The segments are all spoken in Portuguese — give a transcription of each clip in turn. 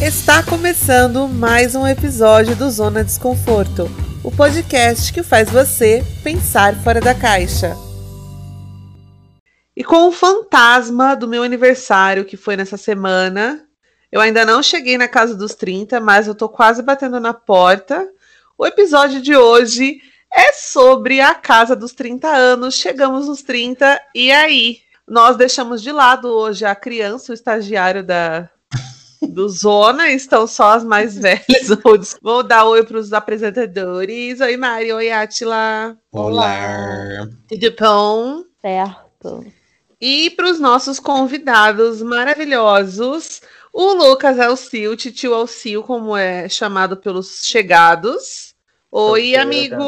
Está começando mais um episódio do Zona Desconforto, o podcast que faz você pensar fora da caixa. E com o fantasma do meu aniversário, que foi nessa semana, eu ainda não cheguei na casa dos 30, mas eu tô quase batendo na porta. O episódio de hoje é sobre a casa dos 30 anos. Chegamos nos 30 e aí? Nós deixamos de lado hoje a criança, o estagiário da, do Zona, estão só as mais velhas. Vou dar oi para os apresentadores. Oi, Mari. Oi, Atila. Olá. Tudo bom? Certo. E para os nossos convidados maravilhosos, o Lucas Alcio, Titio Alcio, como é chamado pelos chegados. Oi, amigo.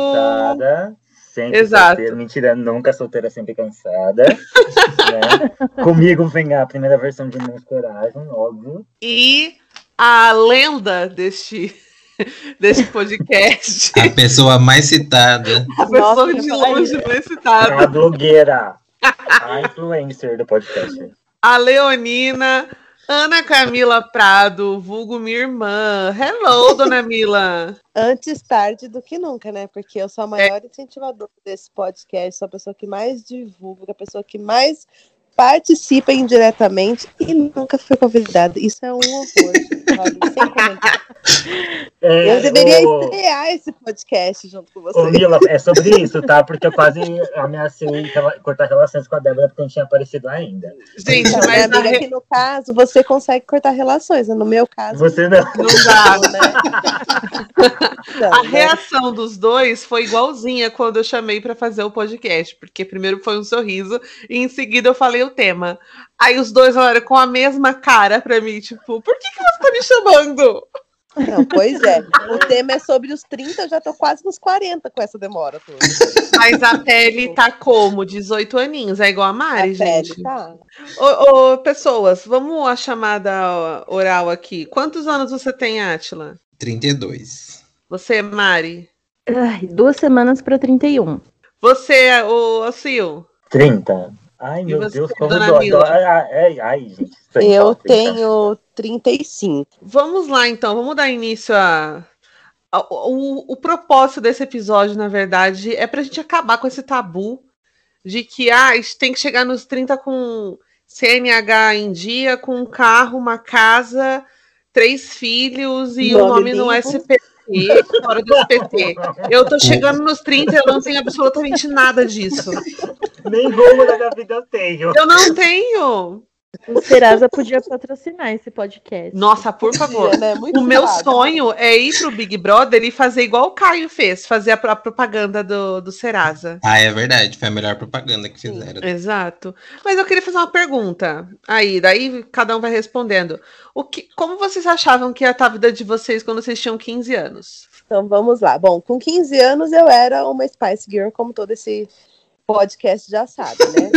Sempre Exato. solteira. Mentira, nunca solteira, sempre cansada. né? Comigo vem a primeira versão de Menos Coragem, óbvio. E a lenda deste, deste podcast. A pessoa mais citada. A pessoa Nossa, de longe mais A citada. blogueira, a influencer do podcast. A Leonina Ana Camila Prado, vulgo minha irmã. Hello, dona Mila. Antes tarde do que nunca, né? Porque eu sou a maior incentivadora desse podcast, sou a pessoa que mais divulga, a pessoa que mais participa indiretamente e nunca fui convidada. Isso é um horror, gente? Sem comentário. É, Eu deveria o- estrear esse podcast junto com Ô, vocês. Mila, é sobre isso, tá? Porque eu quase ameacei cortar relações com a Débora porque não tinha aparecido ainda. Gente, Então, mas minha a amiga, re- que no caso, você consegue cortar relações, né? no meu caso, Você não. não dá. né? Não, A né? reação dos dois foi igualzinha quando eu chamei pra fazer o podcast, porque primeiro foi um sorriso e em seguida eu falei o tema. Aí os dois olharam com a mesma cara pra mim, tipo, por que, que você tá me chamando? Não, pois é. O tema é sobre os 30, eu já tô quase nos 40 com essa demora toda. Mas a pele tá como? 18 aninhos, é igual a A Mari, pele, gente. tá? Ô, ô, pessoas, vamos à chamada oral aqui. Quantos anos você tem, Átila? 32. Você, Mari? Ai, duas semanas para 31. Você, o Sil? 30. Ai, meu Deus, como dona dói. Mila? dói. Ai, ai, ai, gente. Eu tenho 35. Vamos lá, então, vamos dar início a. a- O, o propósito desse episódio, na verdade, é pra gente acabar com esse tabu de que ah, a gente tem que chegar nos 30 com CNH em dia, com um carro, uma casa, três filhos e o nome Nome no limpo. Fora do SPT. Eu tô chegando nos 30 eu não tenho absolutamente nada disso. Nem rumo da minha vida eu tenho. Eu não tenho! O Serasa podia patrocinar esse podcast. Nossa, por favor. né? Muito O meu sonho é ir pro Big Brother e fazer igual o Caio fez, fazer a, pro- propaganda do, do Serasa. Ah, é verdade. Foi a melhor propaganda que fizeram. Exato. Mas eu queria fazer uma pergunta. Aí, daí cada um vai respondendo. O que, como vocês achavam que ia estar a vida de vocês quando vocês tinham 15 anos? Então vamos lá. Bom, com 15 anos eu era uma Spice Girl, como todo esse podcast já sabe, né?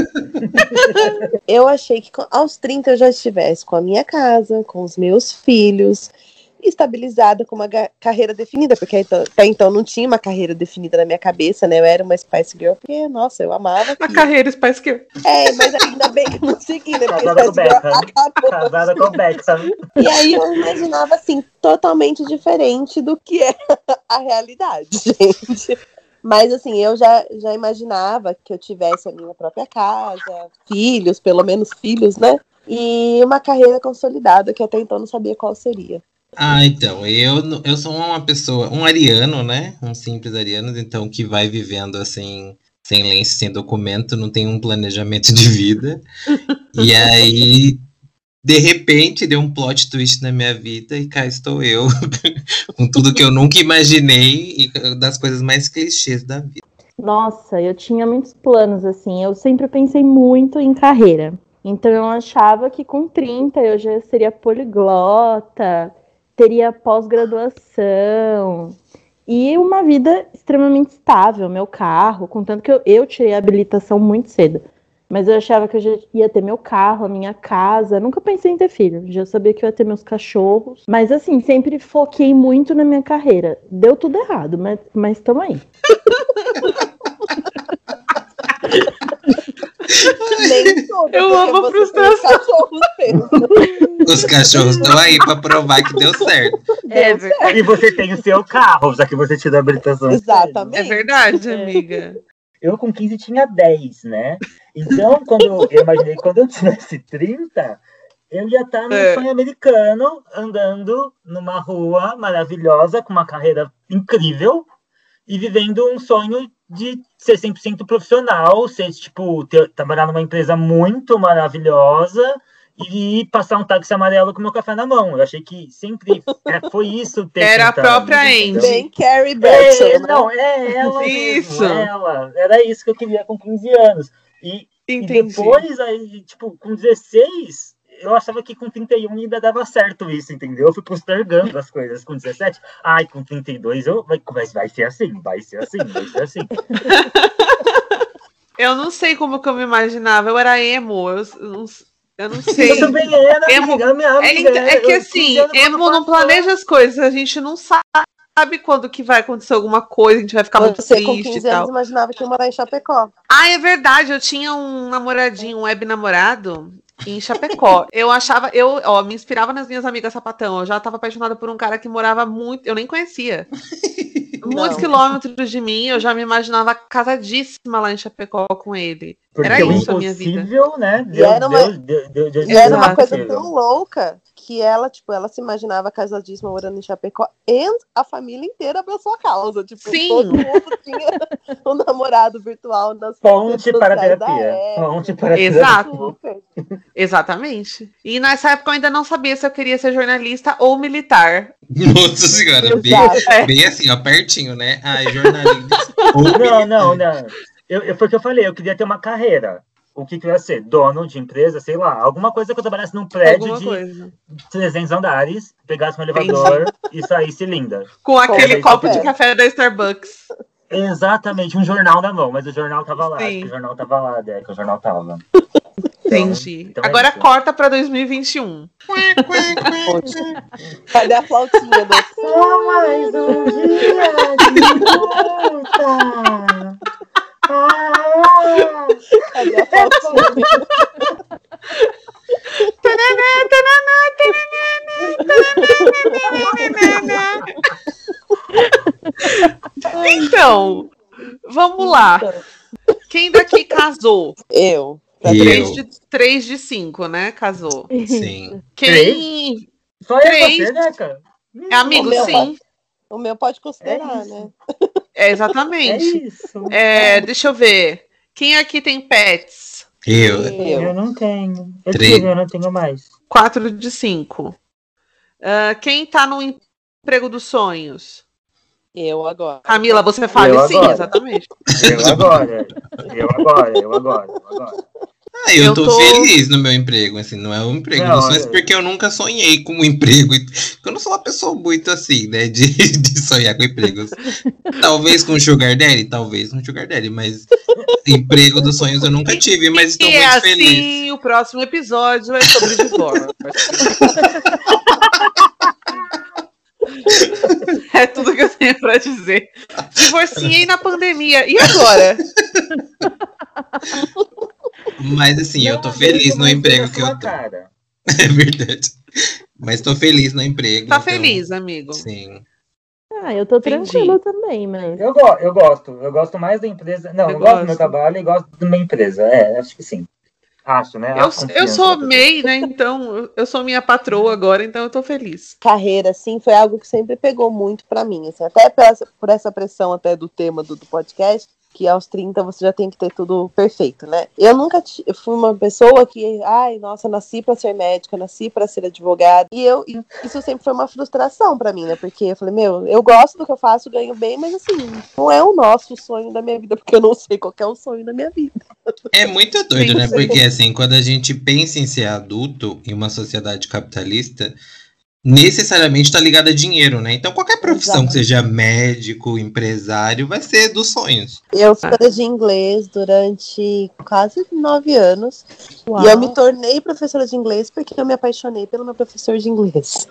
eu achei que aos 30 eu já estivesse com a minha casa, com os meus filhos, estabilizada com uma carreira definida, porque até então não tinha uma carreira definida na minha cabeça, né? Eu era uma Spice Girl, porque, nossa, eu amava A carreira Spice Girl. É, mas ainda bem que eu não segui, né? Porque Casada com Beckham. acabou. Casada com o Beckham. E aí eu imaginava assim, totalmente diferente do que é a realidade, gente. Mas assim, eu já, já imaginava que eu tivesse a minha própria casa, filhos, pelo menos filhos, né? E uma carreira consolidada, que até então não sabia qual seria. Ah, então, eu, eu sou uma pessoa, um ariano, né? Um simples ariano, então, que vai vivendo assim, sem lenço, sem documento, não tem um planejamento de vida. E aí, de repente, deu um plot twist na minha vida e cá estou eu, com tudo que eu nunca imaginei e das coisas mais clichês da vida. Nossa, eu tinha muitos planos, assim. Eu sempre pensei muito em carreira. Então eu achava que com 30 eu já seria poliglota, teria pós-graduação e uma vida extremamente estável, meu carro, contanto que eu, eu tirei a habilitação muito cedo. Mas eu achava que eu já ia ter meu carro, a minha casa. Nunca pensei em ter filho. Já sabia que eu ia ter meus cachorros. Mas assim, sempre foquei muito na minha carreira. Deu tudo errado, mas, mas tamo aí. Eu amo a frustração. cachorros mesmo. Os cachorros estão aí pra provar que deu certo. É Deu certo. E você tem o seu carro, já que você tirou a habilitação. Exatamente. É verdade, É. amiga. Eu com 15 tinha 10, né? Então, quando eu imaginei que quando eu tivesse 30, eu ia estar no É. sonho americano, andando numa rua maravilhosa, com uma carreira incrível, e vivendo um sonho de ser 100% profissional, ser, tipo, ter, trabalhar numa empresa muito maravilhosa e passar um táxi amarelo com meu café na mão. Eu achei que sempre é, foi isso. Ter Era a 30 própria Andy. Bem Carrie Bradshaw, É, né? não, é ela Isso. mesmo, ela. Era isso que eu queria com 15 anos. E, e depois, aí, tipo, com 16, eu achava que com 31 ainda dava certo isso, entendeu? Eu fui postergando as coisas com 17. Ai, com 32 eu, vai, vai, vai ser assim, vai ser assim, vai ser assim. Eu não sei como que eu me imaginava. Eu era emo. Eu, eu não, sei. Eu também era, Emo- amiga, minha É, amiga, ent- é que assim, 15 anos emo não planeja as coisas. A gente não sabe quando que vai acontecer alguma coisa. A gente vai ficar muito com triste e 15 anos tal. imaginava que ia morar em Chapecó. Ah, é verdade. Eu tinha um namoradinho, um web namorado em Chapecó. Eu achava, eu, ó, me inspirava nas minhas amigas sapatão. Eu já tava apaixonada por um cara que morava muito, eu nem conhecia. Muitos quilômetros de mim, eu já me imaginava casadíssima lá em Chapecó com ele. Porque Era o isso a minha vida. impossível, né? E Deu, era uma- deu, deu, deu, deu, E era uma coisa tão louca que ela, tipo, ela se imaginava casadíssima morando em Chapecó e a família inteira abraçou a causa. Tipo, Sim. todo mundo tinha um namorado virtual nas Ponte para a terapia. Ponte para a Exato. Super. Exatamente. E nessa época eu ainda não sabia se eu queria ser jornalista ou militar. Nossa senhora, bem, bem assim, ó, pertinho, né? Ai, jornalista. Não, não, não. Eu, eu, foi o que eu falei, eu queria ter uma carreira. O que, que eu ia ser? Dono de empresa, sei lá. Alguma coisa que eu trabalhasse num prédio Alguma de coisa. 300 andares, pegasse um elevador e saísse linda. Com aquele copo é. de café da Starbucks. Exatamente, um jornal na mão, mas o jornal tava lá. Sim. acho que O jornal tava lá, que o jornal tava. Entendi. então é Agora isso. corta pra 2021. Cadê a flautinha do Só mais um dia de luta. Ah, Cadê a flautinha? Então, vamos lá. Quem daqui casou? Eu. Três eu. de, três de cinco, né? Casou. Sim. Quem. Só eu e Três. você, né, cara? É amigo, O meu sim. O meu pode considerar, É isso. né? É, É exatamente. isso. É, deixa eu ver. Quem aqui tem pets? Eu. Eu. Eu não tenho. Eu Três. tive, eu não tenho mais. Quatro de cinco. Ah, quem tá no emprego dos sonhos? Eu agora. Camila, você fale Eu sim, agora. exatamente. Eu agora. Eu agora, eu agora, eu agora. Ah, eu, Eu tô, tô- feliz no meu emprego, assim, não é um emprego Não, dos sonhos, é- porque eu nunca sonhei com um emprego. Eu não sou uma pessoa muito assim, né, de, de sonhar com empregos. Talvez com sugar daddy, talvez com sugar daddy, mas emprego dos sonhos eu nunca tive, mas estou e muito é assim, feliz. o próximo episódio é sobre divórcio. é tudo que eu tenho pra dizer. Divorciei na pandemia. E agora? Mas assim, eu tô Não, feliz no emprego que sua eu tô. cara. É verdade. Mas tô feliz no emprego. Tá então, feliz, amigo? Sim. Ah, eu tô Entendi. tranquila também, mas. Eu, go eu gosto. Eu gosto mais da empresa. Não, Eu eu, gosto do gosto. meu trabalho e gosto da minha empresa. É, acho que sim. Acho, né? Eu, eu sou pessoa. MEI, né? Então, eu- sou minha patroa agora, então eu tô feliz. Carreira, assim, foi algo que sempre pegou muito pra mim. Assim, até por essa, por essa pressão até do tema do, do podcast, que aos 30 você já tem que ter tudo perfeito, né? Eu nunca eu fui uma pessoa que, ai, nossa, nasci pra ser médica, nasci pra ser advogada. E eu e isso sempre foi uma frustração pra mim, né? Porque eu falei, meu, eu gosto do que eu faço, ganho bem, mas assim, não é o nosso sonho da minha vida, porque eu não sei qual é o sonho da minha vida. É muito doido, né? Porque assim, quando a gente pensa em ser adulto em uma sociedade capitalista, necessariamente tá ligado a dinheiro, né? Então qualquer profissão que seja médico, empresário, vai ser dos sonhos. Eu fui professora de inglês durante quase nove anos. Uau. E eu me tornei professora de inglês porque eu me apaixonei pelo meu professor de inglês.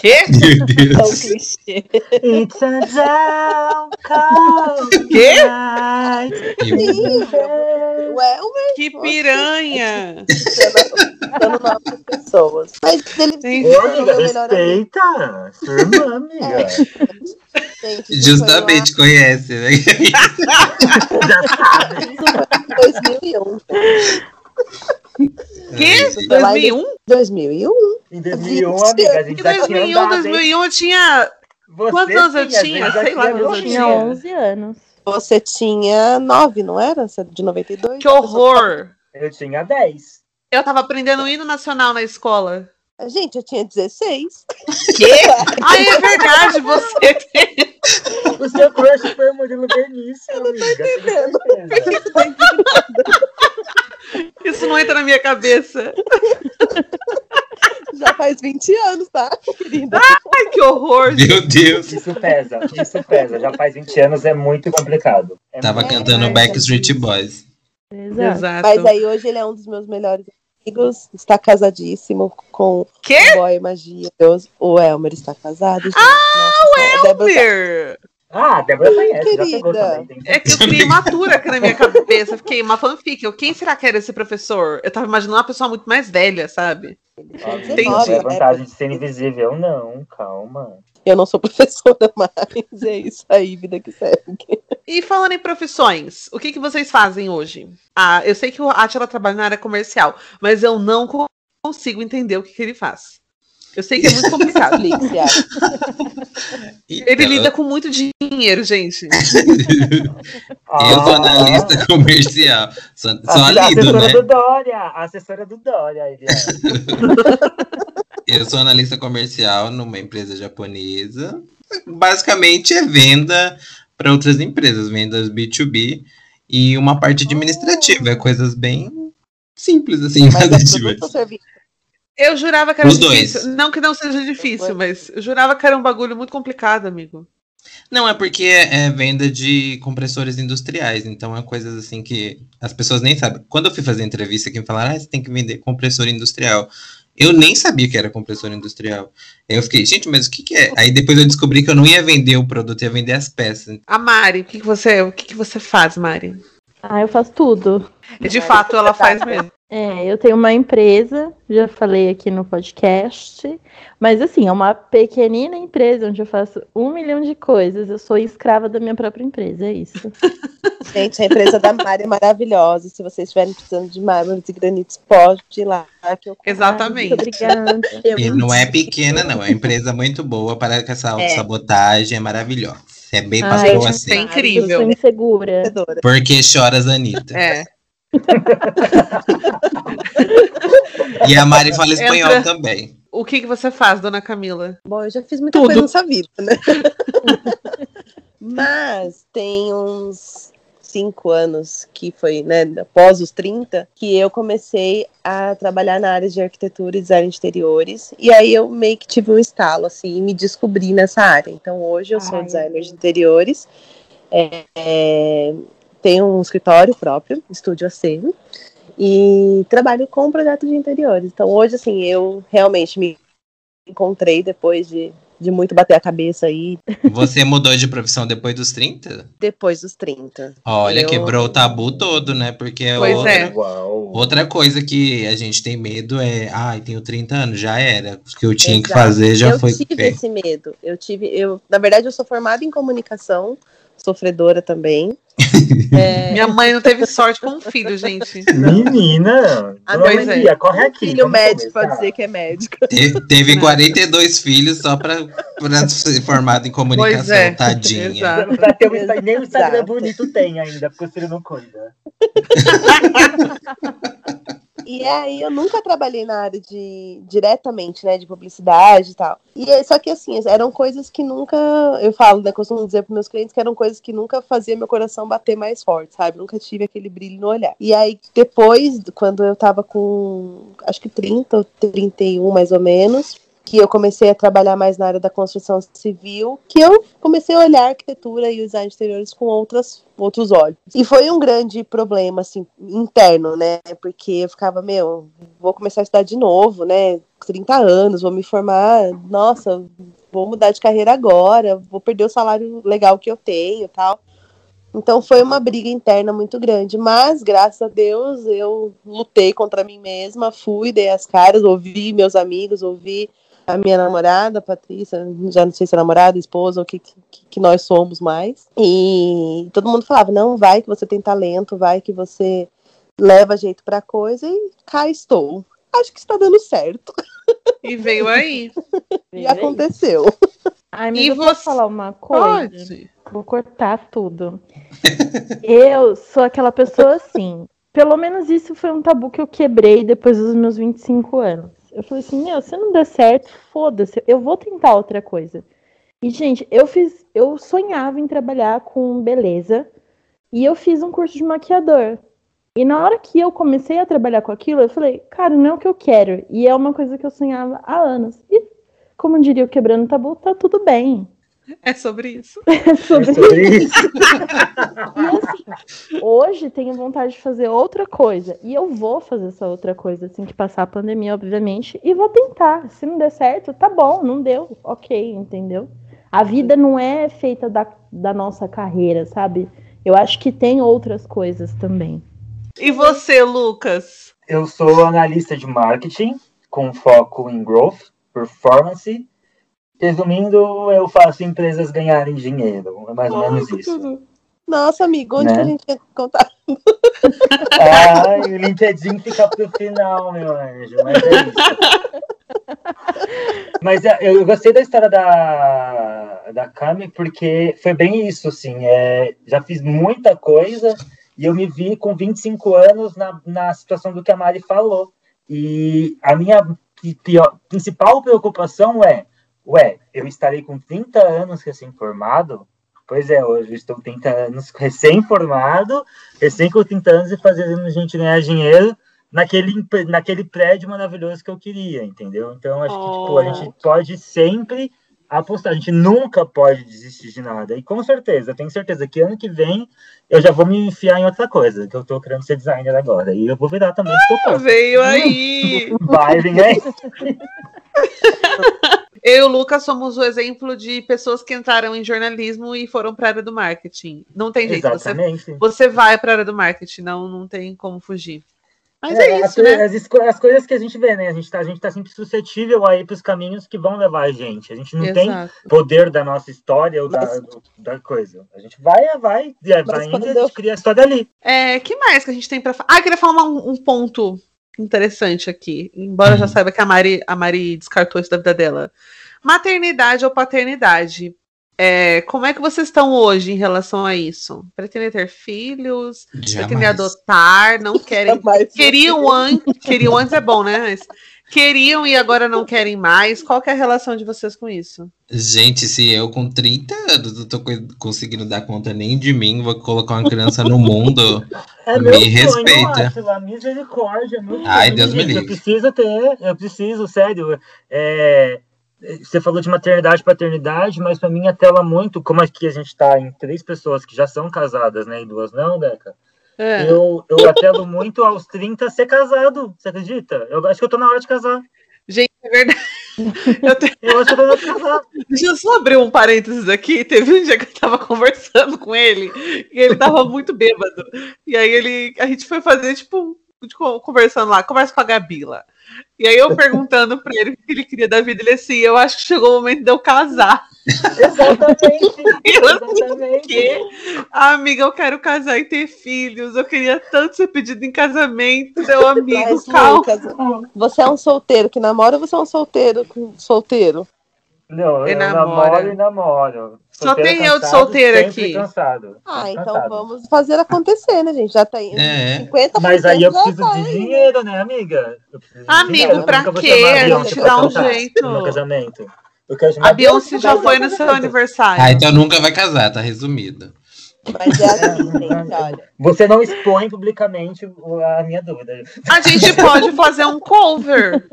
Quê? Meu Deus. It's a down cold Quê? Sim, Que piranha! dando novas pessoas. Mas ele Sim. foi o melhor respeita. Sua irmã, amiga. gente. Isso Justamente, conhece, né? Já sabe. Foi lá em 2001. Que? Isso foi lá em 2001? 2001? Em 2001, amiga, a gente Em já tinha 2001, andado, hein? 2001 eu tinha. Você Quantos anos eu tinha, já Sei lá eu. Tinha 11 anos. Você tinha 9, não era? Você é de 92? Que horror! Eu tinha 10. Eu tava aprendendo o hino nacional na escola. Gente, eu tinha 16. Quê? Ai, é verdade, você tem. O seu crush foi o Murilo Benício, amiga. tenho certeza. Isso não entra na minha cabeça. Já faz 20 anos, tá, querida? Ai, que horror. Meu Deus. Isso pesa, isso pesa. Já faz 20 anos, é muito complicado. É Tava muito- cantando Backstreet Boys. Exato. Exato. Mas aí hoje ele é um dos meus melhores amigos. Está casadíssimo com Quê? o boy magia. Deus, o Elmer está casado. gente. Ah, o Elmer! Ah, a Débora conhece, já pegou Querida. também. É que eu criei uma atura aqui na minha cabeça. Fiquei uma fanfic. Eu, Quem será que era esse professor? Eu tava imaginando uma pessoa muito mais velha, sabe? Entendi. não é vantagem de ser invisível, não, calma. Eu não sou professora, mas é isso aí, vida que segue. E falando em profissões, o que, que vocês fazem hoje? Ah, eu sei que o Atila trabalha na área comercial, mas eu não co- consigo entender o que, que ele faz. Eu sei que é muito complicado. Alicia. Ele Então, lida com muito dinheiro, gente. Eu sou analista comercial. Só, só A, a lido, assessora né? do Dória, a assessora do Dória, é. Eu sou analista comercial numa empresa japonesa. Basicamente é venda para outras empresas, vendas B2B e uma parte administrativa, é coisas bem simples assim, Mas é? Eu jurava que era Os dois. difícil. Não que não seja difícil, mas eu jurava que era um bagulho muito complicado, amigo. Não, é porque é é venda de compressores industriais, então é coisas assim que as pessoas nem sabem. Quando eu fui fazer entrevista aqui, me falaram, ah, você tem que vender compressor industrial. Eu nem sabia que era compressor industrial. Eu fiquei, gente, mas o que, que é? Aí depois eu descobri que eu não ia vender o produto, ia vender as peças. A Mari, o que, que você, o que, que você faz, Mari? Ah, eu faço tudo. E de fato ela faz mesmo. É, eu tenho uma empresa, já falei aqui no podcast, mas assim, é uma pequenina empresa onde eu faço um milhão de coisas. Eu sou escrava da minha própria empresa, é isso. Gente, a empresa da Mari é maravilhosa. Se vocês estiverem precisando de mármores e granitos, pode ir lá. Que eu Exatamente. Muito obrigada. Eu E não é pequena, não. É uma empresa muito boa para que essa É. sabotagem é maravilhosa. É bem Ai, passou gente, assim. Eu incrível. sou insegura. Porque choras, Anitta. É. E a Mari fala espanhol Entra. também. O que, que você faz, dona Camila? Bom, eu já fiz muita Tudo. coisa nessa vida, né? Mas tem uns cinco anos que foi, né, após os 30, que eu comecei a trabalhar na área de arquitetura e design de interiores. E aí eu meio que tive um estalo, assim, e me descobri nessa área. Então hoje eu sou Ai. designer de interiores. É, é, tenho um escritório próprio, Estúdio AC. E trabalho com projetos de interiores. Então hoje, assim, eu realmente me encontrei depois de, de muito bater a cabeça aí, Você mudou de profissão depois dos 30? depois dos 30. Olha, Eu- quebrou o tabu todo, né? Porque é Pois outra, é. Outra coisa que a gente tem medo é, ai, tenho 30 anos, já era. O que eu tinha que Exato. fazer já eu foi tive feito. esse medo. Eu tive, eu, na verdade, eu sou formada em comunicação, sofredora também. É, Minha mãe não teve sorte com um filho, gente. Menina, A mãe- Maria, corre aqui. filho vamos médico começar. pode dizer que é médico. Te- teve 42 filhos só pra, pra ser formado em comunicação, Pois é, tadinha. exato. Pra ter um nem o Instagram Exato. bonito tem ainda, porque o filho não cuida. E aí eu nunca trabalhei na área de diretamente, né, de publicidade e tal. E só que assim, eram coisas que nunca, eu falo, né, costumo dizer para meus clientes que eram coisas que nunca fazia meu coração bater mais forte, sabe? Nunca tive aquele brilho no olhar. E aí depois, quando eu tava com acho que 30 ou 31 mais ou menos, que eu comecei a trabalhar mais na área da construção civil, que eu comecei a olhar a arquitetura e o design de exteriores com outras, outros olhos. E foi um grande problema, assim, interno, né? Porque eu ficava, meu, vou começar a estudar de novo, né? 30 anos, vou me formar, nossa, vou mudar de carreira agora, vou perder o salário legal que eu tenho tal. Então foi uma briga interna muito grande, mas graças a Deus eu lutei contra mim mesma, fui, dei as caras, ouvi meus amigos, ouvi a minha namorada, a Patrícia, já não sei se é namorada, esposa, o que, que, que nós somos mais. E todo mundo falava: não, vai que você tem talento, vai que você leva jeito pra coisa, e cá estou. Acho que está dando certo. E veio aí. E aconteceu. Ai, mas E eu você- posso falar uma coisa? Pode. Vou cortar tudo. eu sou aquela pessoa assim. Pelo menos isso foi um tabu que eu quebrei depois dos meus 25 anos. Eu falei assim, meu, se não der certo, foda-se, eu vou tentar outra coisa. E, gente, eu fiz. Eu sonhava em trabalhar com beleza. E eu fiz um curso de maquiador. E na hora que eu comecei a trabalhar com aquilo, eu falei, cara, não é o que eu quero. E é uma coisa que eu sonhava há anos. E, como diria o Quebrando Tabu, tá tudo bem. É sobre isso. É É sobre sobre isso. E assim, hoje tenho vontade de fazer outra coisa. E eu vou fazer essa outra coisa, assim que passar a pandemia, obviamente. E vou tentar. Se não der certo, tá bom, não deu. Ok, entendeu? A vida não é feita da, da nossa carreira, sabe? Eu acho que tem outras coisas também. E você, Lucas? Eu sou analista de marketing, com foco em growth, performance. Resumindo, eu faço empresas ganharem dinheiro. É mais ou menos isso. Nossa, amigo, onde Né? que a gente ia contar? Ai, o LinkedIn fica pro final, meu anjo. Mas é isso. Mas é, eu gostei da história da, da Cami, porque foi bem isso, assim. É, já fiz muita coisa e eu me vi com 25 anos na, na situação do que a Mari falou. E a minha pi- pior- principal preocupação é, ué, eu estarei com 30 anos recém-formado? Pois é, hoje eu estou com 30 anos recém-formado, recém com 30 anos e fazendo gente ganhar dinheiro naquele, naquele prédio maravilhoso que eu queria, entendeu? Então, acho que tipo, a gente pode sempre apostar, a gente nunca pode desistir de nada. E com certeza, eu tenho certeza que ano que vem eu já vou me enfiar em outra coisa, que eu tô querendo ser designer agora. E eu vou virar também, posso. Veio aí. Vai, vem aí. Eu e o Lucas somos o exemplo de pessoas que entraram em jornalismo e foram para a área do marketing. Não tem jeito. Você, Exatamente. você vai para a área do marketing, não, não tem como fugir. Mas é, as, isso, né? as, as coisas que a gente vê, né? A gente tá, a gente tá sempre suscetível aí para os caminhos que vão levar a gente. A gente não tem Exato. poder da nossa história ou da, Mas- do- da coisa. A gente vai, vai, vai, vai indo e a gente cria a história ali. É, que mais que a gente tem para falar? Ah, eu queria falar uma- um ponto interessante aqui. Embora eu já Hum. saiba que a Mari, a Mari descartou isso da vida dela. Maternidade ou paternidade? É, como é que vocês estão hoje em relação a isso? Pretendem ter filhos? Pretendem Jamais. adotar? Não querem? Jamais. Queriam antes, queriam antes é bom, né? Mas queriam e agora não querem mais. Qual que é a relação de vocês com isso? Gente, se eu com 30 anos não tô co- conseguindo dar conta nem de mim, vou colocar uma criança no mundo. É Me meu sonho, respeita. Átila, misericórdia. Meu Ai, Deus me gente, Eu livre. preciso ter, eu preciso, sério. É, você falou de maternidade e paternidade, mas para mim atela muito, como aqui a gente tá em três pessoas que já são casadas, né? E duas não, Deca. É. Eu, eu atelo muito aos 30 ser casado, você acredita? Eu acho que eu tô na hora de casar. Gente, é verdade. Eu tenho- Eu acho que eu tô na hora de casar. Deixa eu só abrir um parênteses aqui. Teve um dia que eu tava conversando com ele e ele tava muito bêbado. E aí ele, a gente foi fazer, tipo, conversando lá, conversa com a Gabi lá. E aí eu perguntando pra ele o que ele queria da vida, ele assim, eu acho que chegou o momento de eu casar. Exatamente. Eu exatamente. Ah, amiga, eu quero casar e ter filhos. Eu queria tanto ser pedido em casamento, meu amigo, Mas, calma. Lucas, você é um solteiro que namora ou você é um solteiro com solteiro? Não, eu namoro e namoro. Só Solteiro tem eu de cansado, solteira aqui. Cansado. Ah, então cansado. vamos fazer acontecer, né, gente? Já tem É. 50% Mas aí eu preciso tá de aí. dinheiro, né, amiga? De Amigo, dinheiro. Pra quê? A gente dá um jeito. No meu casamento. Eu quero chamar A Beyoncé já foi no seu aniversário. Ah, então nunca vai casar, tá resumido. Mas é assim, gente, olha. Você não expõe publicamente a minha dúvida. A gente pode fazer um cover.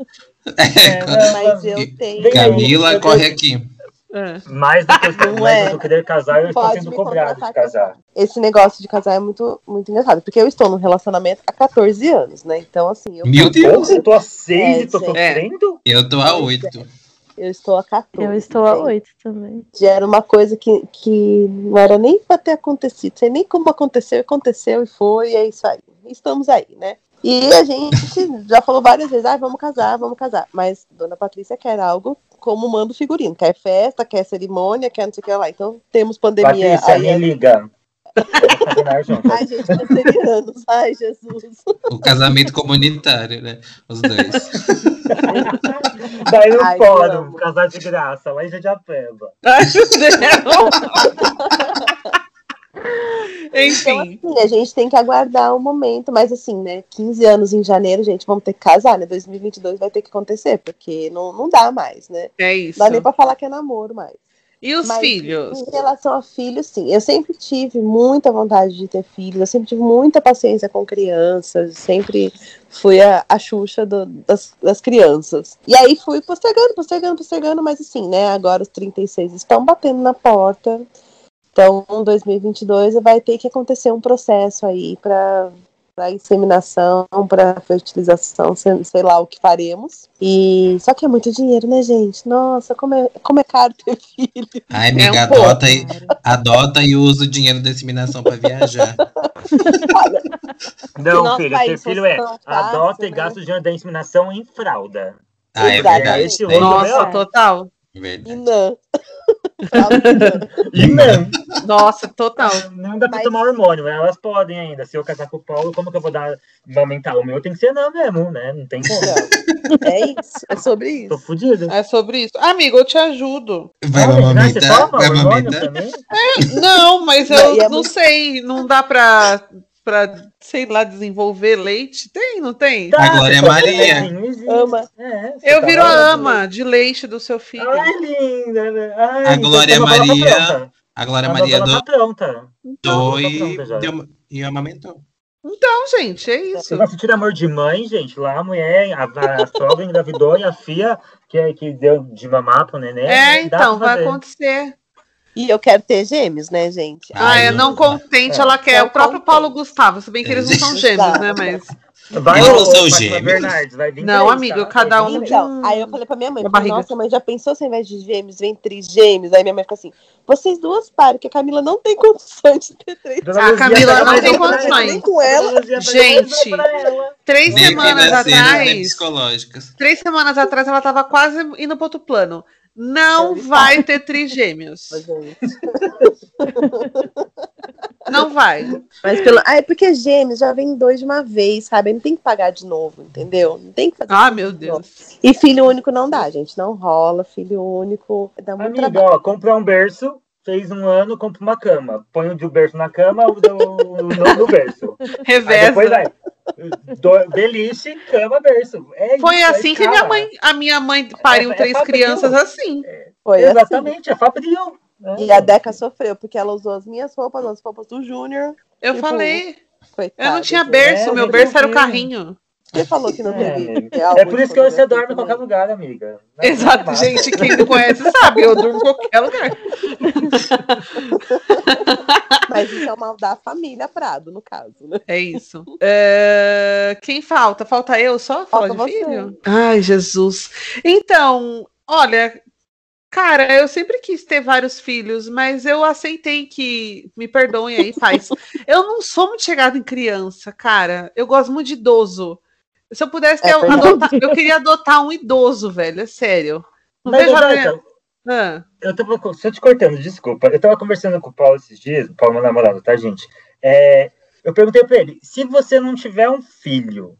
É, Mas não, eu tenho. Camila, eu- corre aqui. É. Mais do que eu, Não mais é. do que eu querer casar, eu estou Pode sendo me cobrado de eu casar. Esse negócio de casar é muito, muito engraçado, porque eu estou num relacionamento há 14 anos, né? Então, assim, eu Meu Deus! Eu tô a seis É, e tô sofrendo? Eu tô a oito. Eu estou a 14. Eu estou a gente. 8 também. Já era uma coisa que, que não era nem para ter acontecido. Sei nem como aconteceu, aconteceu e foi, e é isso aí. Estamos aí, né? E a gente já falou várias vezes, ah, vamos casar, vamos casar. Mas Dona Patrícia quer algo como manda o figurino. Quer festa, quer cerimônia, quer não sei o que lá. Então temos pandemia Patrícia, aí. me liga. Juntas. Ai, gente, cancerianos. Ai, Jesus. O casamento comunitário, né? Os dois. Daí no Ai, fórum, casar de graça, lá em Jadiapeba. Então, Enfim. assim, a gente tem que aguardar o momento, mas assim, né, 15 anos em janeiro, gente, vamos ter que casar, né, 2022 vai ter que acontecer, porque não, não dá mais, né, É isso. não dá nem pra falar que é namoro mais. E os Mas, filhos? Em relação a filhos, sim, eu sempre tive muita vontade de ter filhos, eu sempre tive muita paciência com crianças, sempre fui a, a Xuxa do- das, das crianças. E aí fui postergando, postergando, postergando, mas assim, né, agora os 36 estão batendo na porta, então, em 2022 vai ter que acontecer um processo aí para para inseminação, para fertilização, sei, sei lá o que faremos. E só que é muito dinheiro, né, gente? Nossa, como é, como é caro ter filho. Ai, amiga, É um adota, e, adota e usa o dinheiro da disseminação pra viajar. Não, filho, ter filho é tão fácil, adota e né? gasta o dinheiro da inseminação em fralda. Ah, é verdade. Nossa, meu? total. E Verdade. não. Não. E não, Nossa, total. não dá pra Mas- tomar hormônio, elas podem ainda. Se eu casar com o Paulo, como que eu vou dar, vou aumentar? O meu tem que ser não mesmo, né? Não tem como. Não. É isso, é sobre Tô isso. fudido. É sobre isso. Amigo, eu te ajudo. Vai Ah, amamentar? toma Vai hormônio amamentar? também? Não, mas Não, eu é não muito- sei. Não dá pra, pra, sei lá, desenvolver leite? Tem, não tem? Tá, A Glória Maria. Ama. É, Eu tá viro a ama de leite do seu filho. Ai, linda. né? Ai, A então Glória Maria. A Glória A Maria do, tá tá e, pronta já. deu- e amamentou. Então, gente, é isso. Você vai sentir amor de mãe, gente. Lá a mulher, a, a sogra engravidou e a filha que, que deu de mamar pro neném. É, dá então, vai acontecer. E eu quero ter gêmeos, né, gente? Ah, Ai, é não contente, É. ela quer. O próprio contente. Paulo Gustavo, se bem que eles não são gêmeos, né? Mas. Vai, Eles não são gêmeos? Bernardes, vai vir Não, amigo, tá? cada um de Então, um- aí eu falei pra minha mãe, falei, nossa, mãe, já pensou se ao invés de gêmeos vem três gêmeos? Aí minha mãe fica assim, vocês duas parem, que a Camila não tem condições de ter três. Dona A Camila não tem condições. Nem com ela. Gente. Três semanas nem atrás. Três semanas atrás ela tava quase indo pro outro plano. Não vai ter trigêmeos. Gente, Não vai. Mas pelo... Ah, é porque gêmeos já vem dois de uma vez, sabe? Não tem que pagar de novo, entendeu? Não tem que fazer. Ah, meu Deus. E filho único não dá, gente. Não rola. Filho único dá muito Amiga, trabalho. ó, compra um berço, fez um ano, compra uma cama. Põe o de berço na cama, o do, no, no berço. Aí Reveza. depois vai. Do, beliche, cama, berço. É Foi isso, é assim que minha mãe, a minha mãe pariu É- é três fabril. crianças assim. Foi assim. Exatamente, é Fabril. né? E a Deca sofreu, porque ela usou as minhas roupas, as roupas do Júnior. Eu Tipo, falei, Coitada. eu não tinha berço, É, meu eu berço era o vi. carrinho. Você falou que não É, teve. amiga. algo É por isso que você dorme em também. qualquer lugar, amiga. Não é Exato, gente, quem me conhece sabe, eu durmo em qualquer lugar. Mas isso é o mal da família Prado, no caso, né? É isso. É, Quem falta? Falta eu só? Falta de você. filho? Ai, Jesus. Então, olha, cara, eu sempre quis ter vários filhos, mas eu aceitei que. Me perdoem aí, pais. eu não sou muito chegada em criança, cara. Eu gosto muito de idoso. Se eu pudesse ter, É verdade. adotar, eu queria adotar um idoso, velho, é sério. Não vejo a Ah, eu tava. Só te cortando, desculpa. Eu tava conversando com o Paulo esses dias, o Paulo, meu namorado, tá, gente? É, eu perguntei pra ele: se você não tiver um filho,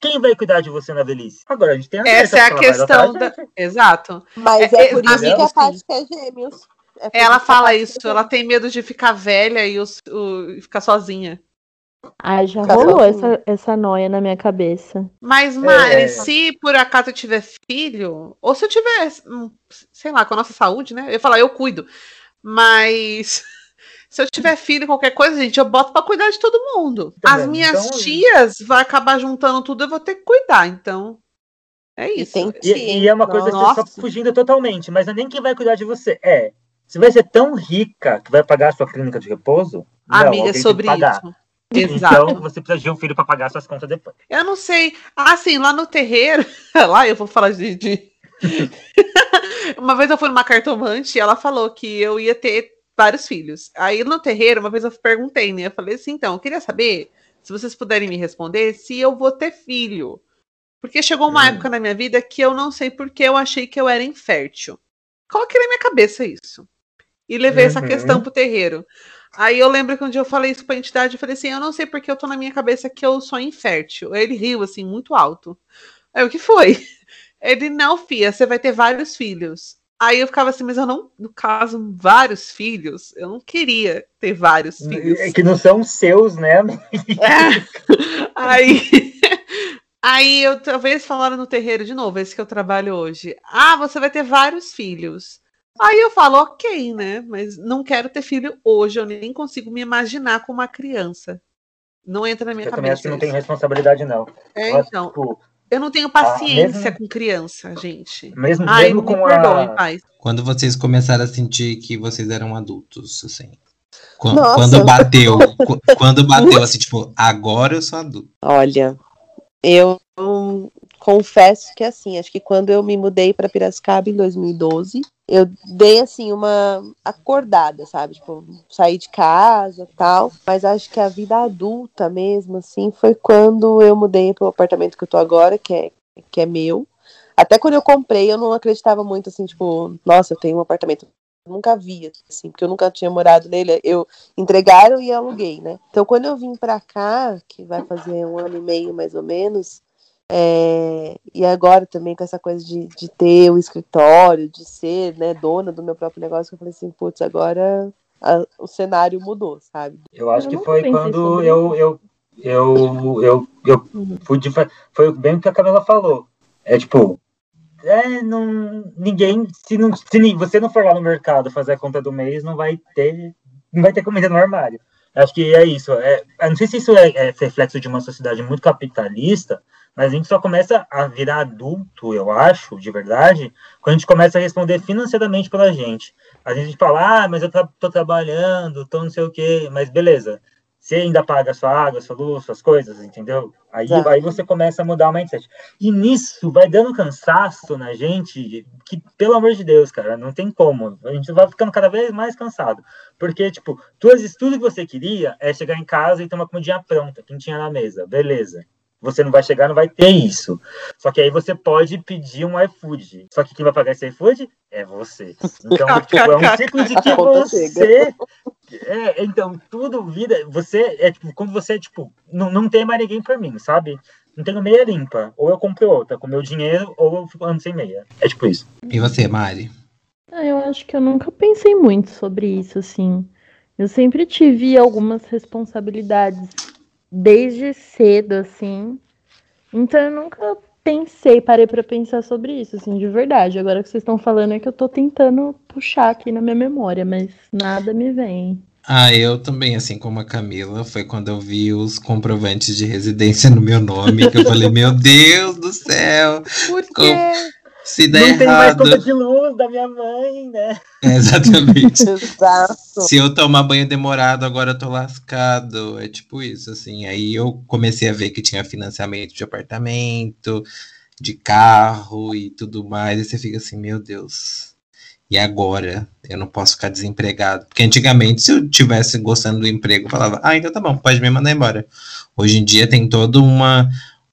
quem vai cuidar de você na velhice? Agora a gente tem a Essa é a questão da. Exato. Mas É, é, por é, isso que a quer gêmeos. É Ela fala isso, ela tem medo de ficar velha e os- o- e ficar sozinha. Ai, já rolou essa, essa noia na minha cabeça. Mas, Mari, É. se por acaso eu tiver filho, ou se eu tiver, hum, sei lá, com a nossa saúde, né? Eu ia falar, eu cuido. Mas se eu tiver filho, qualquer coisa, gente, eu boto pra cuidar de todo mundo. Tá As bem, minhas então- tias vai acabar juntando tudo, eu vou ter que cuidar. Então, é E isso. tem E, e é uma coisa que você tá fugindo totalmente, mas não é nem quem vai cuidar de você. É. Você vai ser tão rica que vai pagar a sua clínica de repouso? Não, Amiga, é que sobre pagar. isso. Exato. Então você precisa de um filho pra pagar suas contas depois. Eu não sei. Ah, sim, lá no terreiro. lá eu vou falar de, de, uma vez eu fui numa cartomante e ela falou que eu ia ter vários filhos. Aí no terreiro, uma vez eu perguntei, né? Eu falei assim, então, eu queria saber se vocês puderem me responder se eu vou ter filho. Porque chegou uma Hum. época na minha vida que eu não sei porque eu achei que eu era infértil. Coloquei na minha cabeça isso. E levei essa Uhum. questão pro terreiro. Aí eu lembro que um dia eu falei isso pra entidade, eu falei assim, eu não sei porque eu tô na minha cabeça que eu sou infértil. Aí ele riu, assim, muito alto. Aí o que foi? Ele, não, fia, você vai ter vários filhos. Aí eu ficava assim, mas eu não, no caso, vários filhos, eu não queria ter vários filhos. É que não são seus, né? Aí, aí eu talvez falaram no terreiro de novo, esse que eu trabalho hoje. Ah, você vai ter vários filhos. Aí eu falo, ok, né? Mas não quero ter filho hoje, eu nem consigo me imaginar com uma criança. Não entra na minha Eu também acho cabeça. que não tem responsabilidade, não. É, Eu acho, então, tipo, eu não tenho paciência mesmo- com criança, gente. mesmo, Ai, mesmo me com perdoem, a. pais. Quando vocês começaram a sentir que vocês eram adultos, assim. Qu- Nossa. Quando bateu, qu- quando bateu assim, tipo, agora eu sou adulto. Olha, eu confesso que assim, acho que quando eu me mudei para Piracicaba em 2012, eu dei assim uma acordada, sabe? Tipo, saí de casa, tal, mas acho que a vida adulta mesmo assim foi quando eu mudei pro apartamento que eu tô agora, que é que é meu. Até quando eu comprei, eu não acreditava muito assim, tipo, nossa, eu tenho um apartamento Eu nunca vi, assim, porque eu nunca tinha morado nele. Eu entregaram e aluguei, né? Então, quando eu vim pra cá, que vai fazer um ano e meio mais ou menos, é, e agora também com essa coisa de, de ter o escritório, de ser né, dona do meu próprio negócio, eu falei assim, putz, agora a- o cenário mudou, sabe? Eu acho Eu que foi quando eu, eu, eu, eu, eu Uhum. fui de. Foi bem o que a Camila falou. É tipo. É, não. Ninguém. Se, não, se você não for lá no mercado fazer a conta do mês, não vai ter. Não vai ter comida no armário. Acho que é isso. É, eu não sei se isso é, é reflexo de uma sociedade muito capitalista, mas a gente só começa a virar adulto, eu acho, de verdade, quando a gente começa a responder financeiramente pela gente. A gente fala, ah, mas eu tra tô trabalhando, tô não sei o quê, mas beleza. Você ainda paga sua água, sua luz, suas coisas, entendeu? Aí, aí você começa a mudar o mindset. E nisso vai dando cansaço na gente, que, pelo amor de Deus, cara, não tem como. A gente vai ficando cada vez mais cansado. Porque, tipo, tudo, tudo que você queria é chegar em casa e ter uma comidinha pronta, quentinha na mesa. Beleza. Você não vai chegar, não vai ter isso. Só que aí você pode pedir um iFood. Só que quem vai pagar esse iFood é você. Então, tipo, é um ciclo de que você. É, então, tudo vida. Você é tipo, quando você, tipo, não, não tem mais ninguém por mim, sabe? Não tenho meia limpa. Ou eu compro outra com meu dinheiro, ou eu fico ando sem meia. É tipo isso. E você, Mari? Ah, eu acho que eu nunca pensei muito sobre isso, assim. Eu sempre tive algumas responsabilidades desde cedo, assim. Então eu nunca pensei, parei pra pensar sobre isso, assim, de verdade. Agora que vocês estão falando é que eu tô tentando puxar aqui na minha memória, mas nada me vem. Ah, eu também, assim como a Camila, foi quando eu vi os comprovantes de residência no meu nome, que eu falei, meu Deus do céu, Por quê? Se der não tem mais errado. conta de luz da minha mãe, né? É, exatamente. Exato. Se eu tomar banho demorado, agora eu tô lascado. É tipo isso, assim. Aí eu comecei a ver que tinha financiamento de apartamento, de carro e tudo mais. E você fica assim, meu Deus. E agora? Eu não posso ficar desempregado. Porque antigamente, se eu tivesse gostando do emprego, eu falava, ah, então tá bom, pode me mandar embora. Hoje em dia tem todo uma,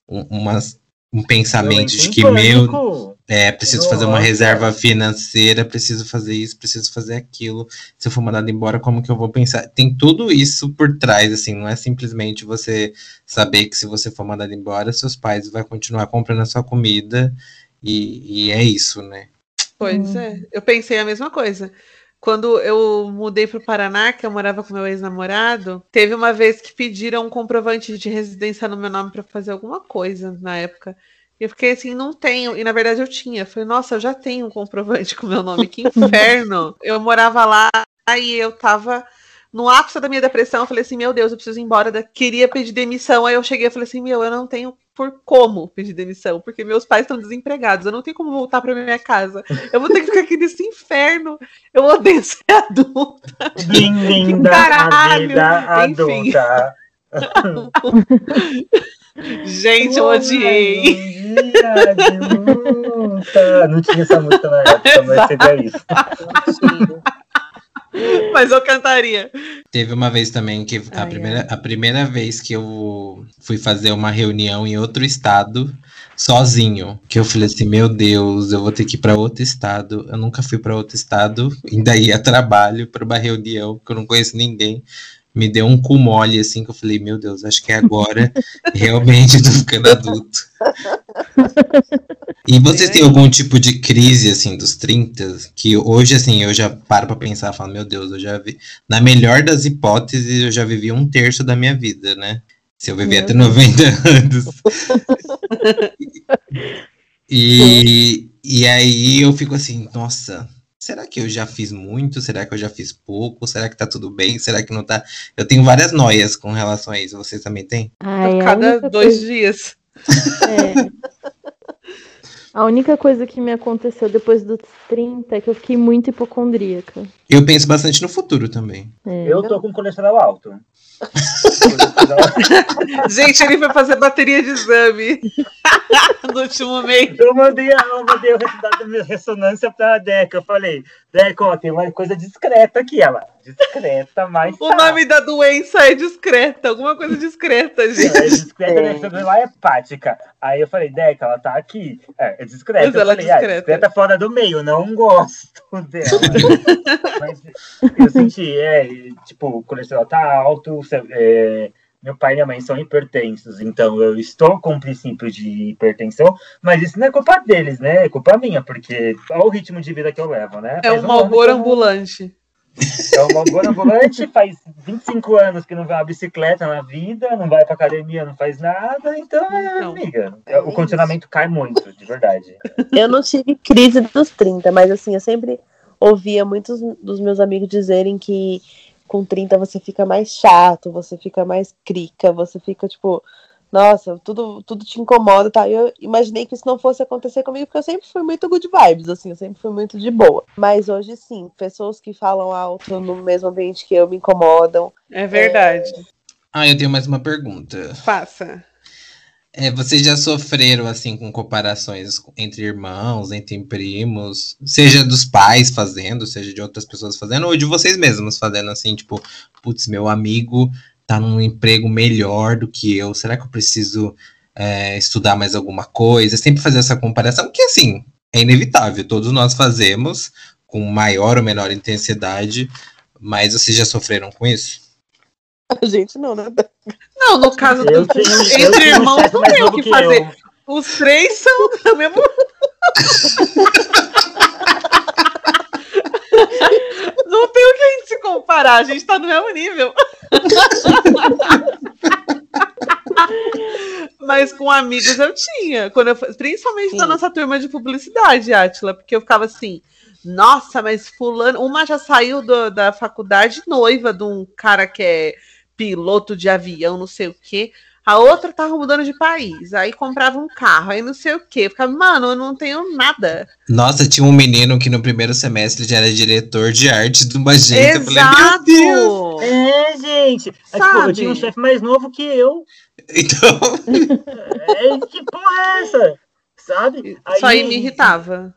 um, uma- um pensamento de que, meu. É, preciso fazer uma reserva financeira, preciso fazer isso, preciso fazer aquilo. Se eu for mandado embora, como que eu vou pensar? Tem tudo isso por trás, assim, não é simplesmente você saber que se você for mandado embora, seus pais vão continuar comprando a sua comida e, e é isso, né? Pois Hum. é, eu pensei a mesma coisa. Quando eu mudei para o Paraná, que eu morava com meu ex-namorado, teve uma vez que pediram um comprovante de residência no meu nome para fazer alguma coisa na época. E eu fiquei assim, não tenho. E na verdade eu tinha. Eu falei, nossa, eu já tenho um comprovante com meu nome, que inferno. eu morava lá e eu tava no ápice da minha depressão. Eu falei assim, meu Deus, eu preciso ir embora. Da... Queria pedir demissão. Aí eu cheguei e falei assim, meu, eu não tenho por como pedir demissão, porque meus pais estão desempregados. Eu não tenho como voltar para minha casa. Eu vou ter que ficar aqui nesse inferno. Eu odeio ser adulta. Bem-vinda à Caralho. vida Enfim. adulta. Gente, eu odiei. Dia de luta. Não tinha essa música na época, mas seria isso. Mas eu cantaria. Teve uma vez também que a, Ai, primeira, a primeira vez que eu fui fazer uma reunião em outro estado, sozinho, que eu falei assim, meu Deus, eu vou ter que ir para outro estado. Eu nunca fui para outro estado, ainda ia a trabalho para uma reunião, porque eu não conheço ninguém. Me deu um cu mole, assim, que eu falei, meu Deus, acho que é agora, realmente, eu tô ficando adulto. E vocês têm algum tipo de crise, assim, dos 30? Que hoje, assim, eu já paro pra pensar, falo, meu Deus, eu já vi. Na melhor das hipóteses, eu já vivi um terço da minha vida, né? Se eu viver Meu até 90 anos. e, e aí eu fico assim, nossa, será que eu já fiz muito? Será que eu já fiz pouco? Será que tá tudo bem? Será que não tá? Eu tenho várias noias com relação a isso. Vocês também têm? Ai, a Cada dois coisa- dias. é. A única coisa que me aconteceu depois dos 30 é que eu fiquei muito hipocondríaca. Eu penso bastante no futuro também. É. Eu tô com colesterol alto. Gente, ele foi fazer bateria de exame no último mês. Eu mandei, eu mandei o resultado da minha ressonância pra Deca. Eu falei, Deca, ó, tem uma coisa discreta aqui. Ela, discreta, mas. O tá. nome da doença é discreta, alguma coisa discreta, gente. É discreta, né? É. Sobre lá é hepática. Aí eu falei, Deca, ela tá aqui. É, é discreta. Mas eu ela é falei, ah, discreta. discreta fora do meio, não gosto dela. Mas eu senti, é, tipo, o colesterol tá alto, é, meu pai e minha mãe são hipertensos, então eu estou com o princípio de hipertensão, mas isso não é culpa deles, né? É culpa minha, porque olha o ritmo de vida que eu levo, né? É Faz um malboro ambulante. é um Malboro ambulante, faz 25 anos que não vê uma bicicleta na vida, não vai pra academia, não faz nada, então, é, Não. amiga, É o condicionamento cai muito, de verdade. Eu não tive crise dos 30, mas assim, eu sempre ouvia muitos dos meus amigos dizerem que com 30 você fica mais chato, você fica mais crica, você fica tipo, nossa, tudo, tudo te incomoda, tá? Eu imaginei que isso não fosse acontecer comigo, porque eu sempre fui muito good vibes, assim, eu sempre fui muito de boa. Mas hoje sim, pessoas que falam alto no mesmo ambiente que eu me incomodam. É verdade. Ah, eu tenho mais uma pergunta. Faça. É, vocês já sofreram assim com comparações entre irmãos, entre primos, seja dos pais fazendo, seja de outras pessoas fazendo, ou de vocês mesmos fazendo assim, tipo, putz, meu amigo tá num emprego melhor do que eu, será que eu preciso é, estudar mais alguma coisa? Sempre fazer essa comparação, que assim, é inevitável, todos nós fazemos com maior ou menor intensidade, mas vocês já sofreram com isso? A gente não, né? Não, no caso do tenho, entre um irmãos não tem o que que fazer. eu. Os três são do mesmo. Não tem o que a gente se comparar, a gente tá no mesmo nível. Mas com amigos eu tinha, quando eu, principalmente na Sim. nossa turma de publicidade, Átila, porque eu ficava assim, nossa, mas fulano, uma já saiu do- da faculdade noiva de um cara que é piloto de avião, não sei o quê. A outra tava mudando de país, aí comprava um carro, aí não sei o quê. Ficava, mano, eu não tenho nada. Nossa, tinha um menino que no primeiro semestre já era diretor de arte de uma agência. Eu falei, meu Deus! Exato! É, gente. É, tipo, eu tinha um Sabe? chefe mais novo que eu. Então, É, que porra é essa? Sabe? Isso aí me irritava.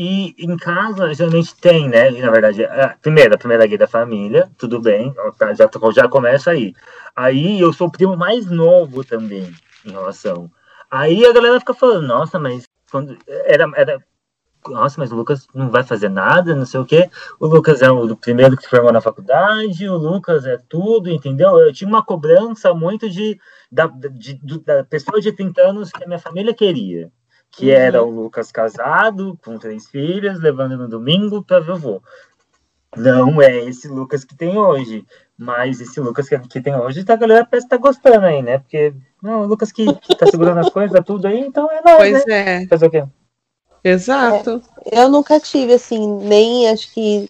E em casa geralmente tem, né? E, na verdade, a primeira, a primeira gay da família, tudo bem, tá, já, já começa aí. Aí eu sou o primo mais novo também, em relação. Aí a galera fica falando, nossa, mas quando era, era. Nossa, mas o Lucas não vai fazer nada, não sei o quê. O Lucas é o primeiro que formou na faculdade, o Lucas é tudo, entendeu? Eu tinha uma cobrança muito de, da, de, da pessoa de 30 anos que a minha família queria que Uhum. era o Lucas casado, com três filhas, levando no domingo para ver o vô. Não é esse Lucas que tem hoje, mas esse Lucas que, que tem hoje, tá, a galera parece que tá gostando aí, né? Porque não, o Lucas que, que tá segurando as coisas, tudo aí, então é nóis, Pois né? é, Fazer o quê? exato. Eu nunca tive, assim, nem acho que.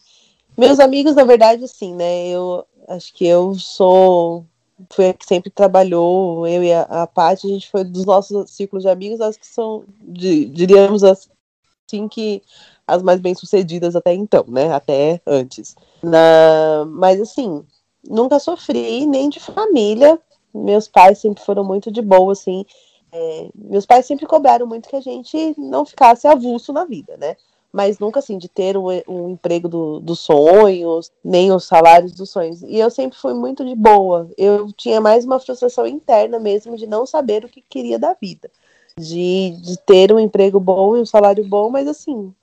Meus amigos, na verdade, assim, né? Eu acho que eu sou. Foi a que sempre trabalhou, eu e a, a Paty, a gente foi dos nossos círculos de amigos, as que são, di- diríamos assim, que as mais bem-sucedidas até então, né? Até antes. Na, mas, assim, nunca sofri, nem de família, meus pais sempre foram muito de boa, assim. É, meus pais sempre cobraram muito que a gente não ficasse avulso na vida, né? Mas nunca assim, de ter um, um emprego do, dos sonhos, nem os salários dos sonhos. E eu sempre fui muito de boa. Eu tinha mais uma frustração interna mesmo de não saber o que queria da vida. De, de ter um emprego bom e um salário bom, mas assim,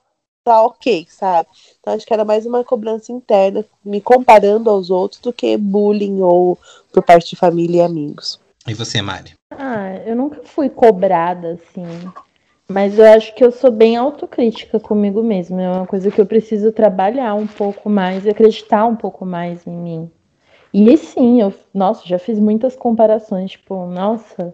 tá ok, sabe? Então acho que era mais uma cobrança interna, me comparando aos outros, do que bullying ou por parte de família e amigos. E você, Mari? Ah, eu nunca fui cobrada assim. Mas eu acho que eu sou bem autocrítica comigo mesma. É uma coisa que eu preciso trabalhar um pouco mais e acreditar um pouco mais em mim. E sim, eu, nossa, já fiz muitas comparações, tipo, nossa,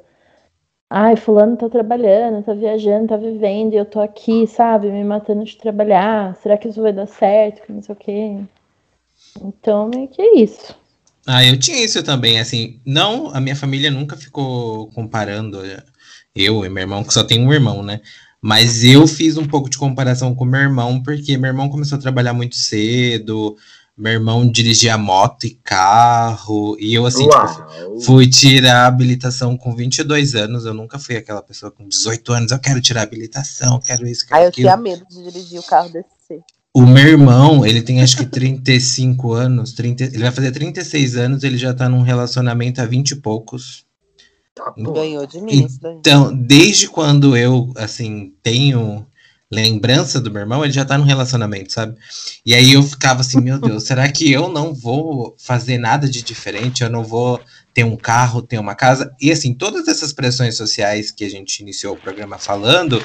ai, fulano tá trabalhando, tá viajando, tá vivendo, e eu tô aqui, sabe, me matando de trabalhar. Será que isso vai dar certo? Não sei o quê. Então, meio que é isso. Ah, eu tinha isso também, assim, não, a minha família nunca ficou comparando eu e meu irmão, que só tem um irmão, né? Mas eu fiz um pouco de comparação com meu irmão, porque meu irmão começou a trabalhar muito cedo, meu irmão dirigia moto e carro, e eu, assim, tipo, fui tirar a habilitação com 22 anos. Eu nunca fui aquela pessoa com 18 anos, eu quero tirar a habilitação, quero isso, quero Aí eu tinha medo de dirigir o carro desse ser. O meu irmão, ele tem acho que 35 anos, 30, ele vai fazer 36 anos, ele já tá num relacionamento há 20 e poucos. Tá Ganhou de mim isso daí. Então, desde quando eu, assim, tenho lembrança do meu irmão, ele já tá num relacionamento, sabe? E aí eu ficava assim, meu Deus, será que eu não vou fazer nada de diferente? Eu não vou ter um carro, ter uma casa? E assim, todas essas pressões sociais que a gente iniciou o programa falando,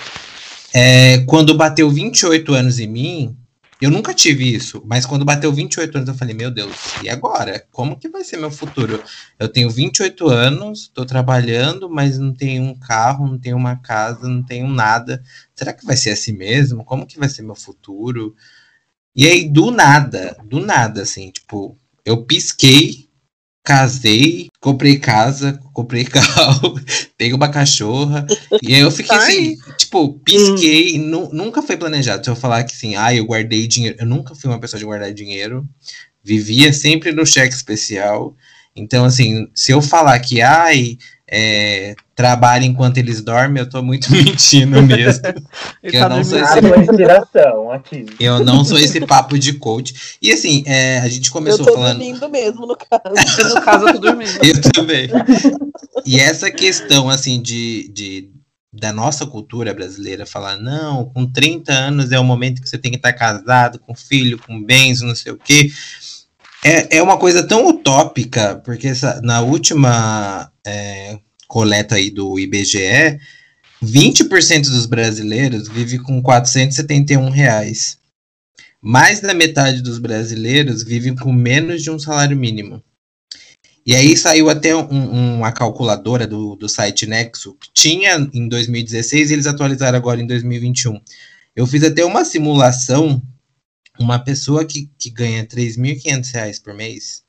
é, quando bateu 28 anos em mim, eu nunca tive isso, mas quando bateu 28 anos eu falei, meu Deus, e agora? Como que vai ser meu futuro? Eu tenho 28 anos, tô trabalhando, mas não tenho um carro, não tenho uma casa, não tenho nada. Será que vai ser assim mesmo? Como que vai ser meu futuro? E aí, do nada, do nada, assim, tipo, eu pisquei, casei, comprei casa, comprei carro, tenho uma cachorra. E aí eu fiquei assim, tipo, pisquei, nu- nunca foi planejado. Se eu falar que assim, ah, eu guardei dinheiro. Eu nunca fui uma pessoa de guardar dinheiro. Vivia sempre no cheque especial. Então, assim, se eu falar que, ai, é, trabalho enquanto eles dormem, eu tô muito mentindo mesmo. Tá eu não sou esse-. Eu não sou esse papo de coach. E assim, é, a gente Eu começou tô falando. dormindo mesmo, no caso. No caso, eu tô dormindo. Eu também. E essa questão, assim, de, de da nossa cultura brasileira, falar, não, com 30 anos é o momento que você tem que estar casado, com filho, com bens, não sei o quê. É, é uma coisa tão utópica, porque essa, na última é, coleta aí do IBGE, 20% dos brasileiros vive com 471 reais. Mais da metade dos brasileiros vive com menos de um salário mínimo. E aí saiu até um- uma calculadora do, do site Nexo, que tinha em 2016 e eles atualizaram agora em 2021. Eu fiz até uma simulação, uma pessoa que, que ganha 3.500 reais por mês,